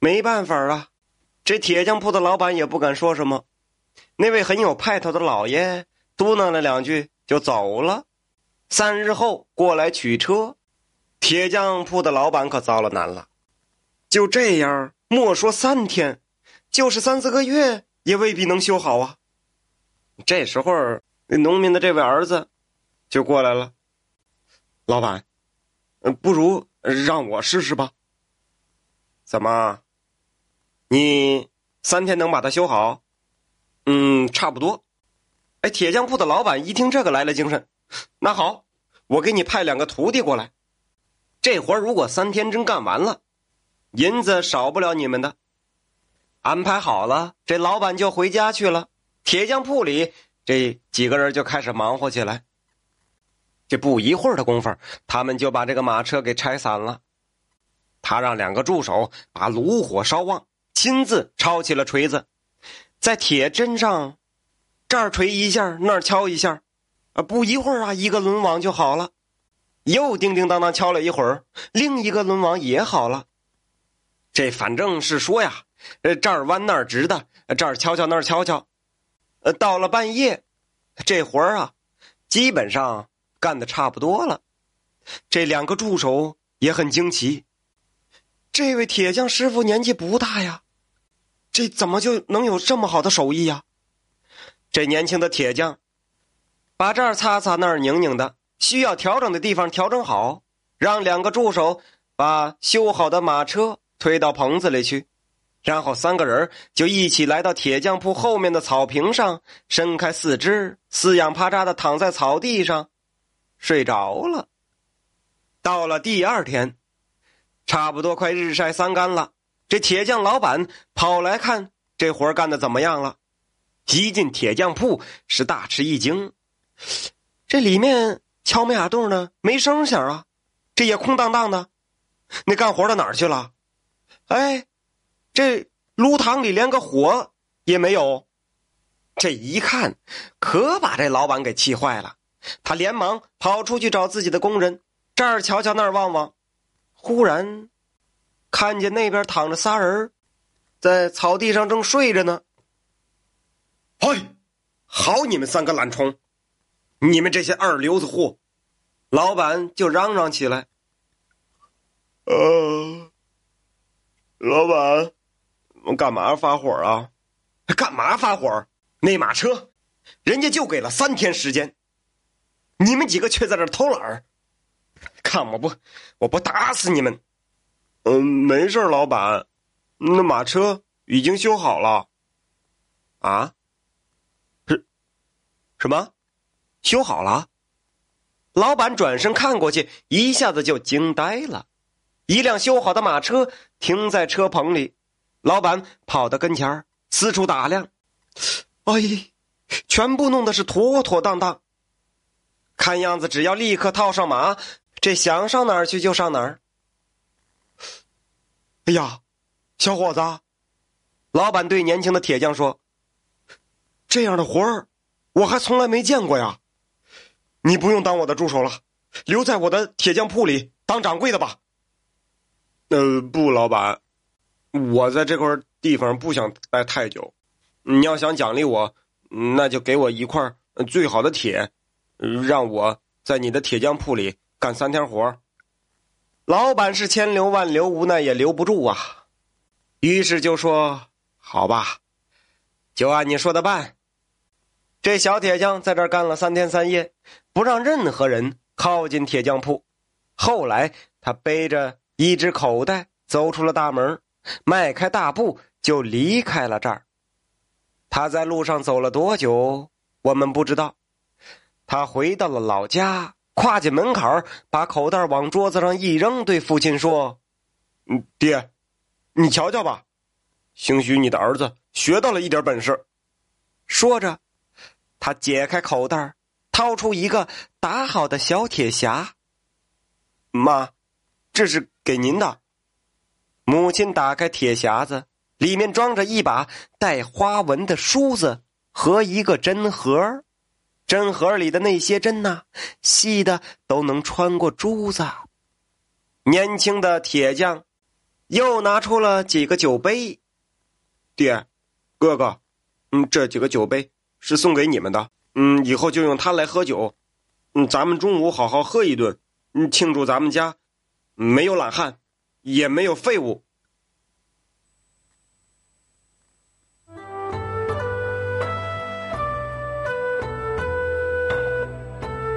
没办法啊，这铁匠铺的老板也不敢说什么。那位很有派头的老爷嘟囔了两句就走了。三日后过来取车，铁匠铺的老板可遭了难了。就这样，莫说三天，就是三四个月也未必能修好啊。这时候，农民的这位儿子就过来了。老板，不如让我试试吧。怎么？你三天能把它修好？嗯，差不多。哎，铁匠铺的老板一听这个来了精神，那好，我给你派两个徒弟过来。这活如果三天真干完了，银子少不了你们的。安排好了，这老板就回家去了。铁匠铺里这几个人就开始忙活起来。这不一会儿的功夫，他们就把这个马车给拆散了。他让两个助手把炉火烧旺，亲自抄起了锤子，在铁砧上这儿锤一下，那儿敲一下，啊，不一会儿啊，一个轮网就好了。又叮叮当当敲了一会儿，另一个轮网也好了。这反正是说呀，呃，这儿弯那儿直的，这儿敲敲那儿敲敲，呃，到了半夜，这活儿啊，基本上干的差不多了。这两个助手也很惊奇。这位铁匠师傅年纪不大呀，这怎么就能有这么好的手艺呀？这年轻的铁匠，把这儿擦擦那儿拧拧的，需要调整的地方调整好，让两个助手把修好的马车推到棚子里去，然后三个人就一起来到铁匠铺后面的草坪上，伸开四肢，四仰八叉的躺在草地上，睡着了。到了第二天。差不多快日晒三竿了，这铁匠老板跑来看这活干的怎么样了。一进铁匠铺是大吃一惊，这里面敲没打洞呢，没声响啊，这也空荡荡的。那干活的哪儿去了？哎，这炉膛里连个火也没有。这一看，可把这老板给气坏了。他连忙跑出去找自己的工人，这儿瞧瞧，那儿望望。忽然，看见那边躺着仨人，在草地上正睡着呢。嘿，好你们三个懒虫，你们这些二流子货！老板就嚷嚷起来：“呃，老板，我干嘛发火啊？干嘛发火？那马车，人家就给了三天时间，你们几个却在这偷懒儿。”看我不，我不打死你们！嗯，没事老板，那马车已经修好了。啊？是？什么？修好了？老板转身看过去，一下子就惊呆了。一辆修好的马车停在车棚里，老板跑到跟前四处打量。哎，全部弄的是妥妥当当。看样子，只要立刻套上马。这想上哪儿去就上哪儿。哎呀，小伙子，老板对年轻的铁匠说：“这样的活儿，我还从来没见过呀。你不用当我的助手了，留在我的铁匠铺里当掌柜的吧。”呃，不，老板，我在这块地方不想待太久。你要想奖励我，那就给我一块最好的铁，让我在你的铁匠铺里。干三天活老板是千留万留，无奈也留不住啊。于是就说：“好吧，就按你说的办。”这小铁匠在这儿干了三天三夜，不让任何人靠近铁匠铺。后来他背着一只口袋走出了大门，迈开大步就离开了这儿。他在路上走了多久，我们不知道。他回到了老家。跨进门槛把口袋往桌子上一扔，对父亲说：“嗯，爹，你瞧瞧吧，兴许你的儿子学到了一点本事。”说着，他解开口袋，掏出一个打好的小铁匣。妈，这是给您的。母亲打开铁匣子，里面装着一把带花纹的梳子和一个针盒。针盒里的那些针呐，细的都能穿过珠子。年轻的铁匠又拿出了几个酒杯。爹，哥哥，嗯，这几个酒杯是送给你们的，嗯，以后就用它来喝酒，嗯，咱们中午好好喝一顿，嗯，庆祝咱们家没有懒汉，也没有废物。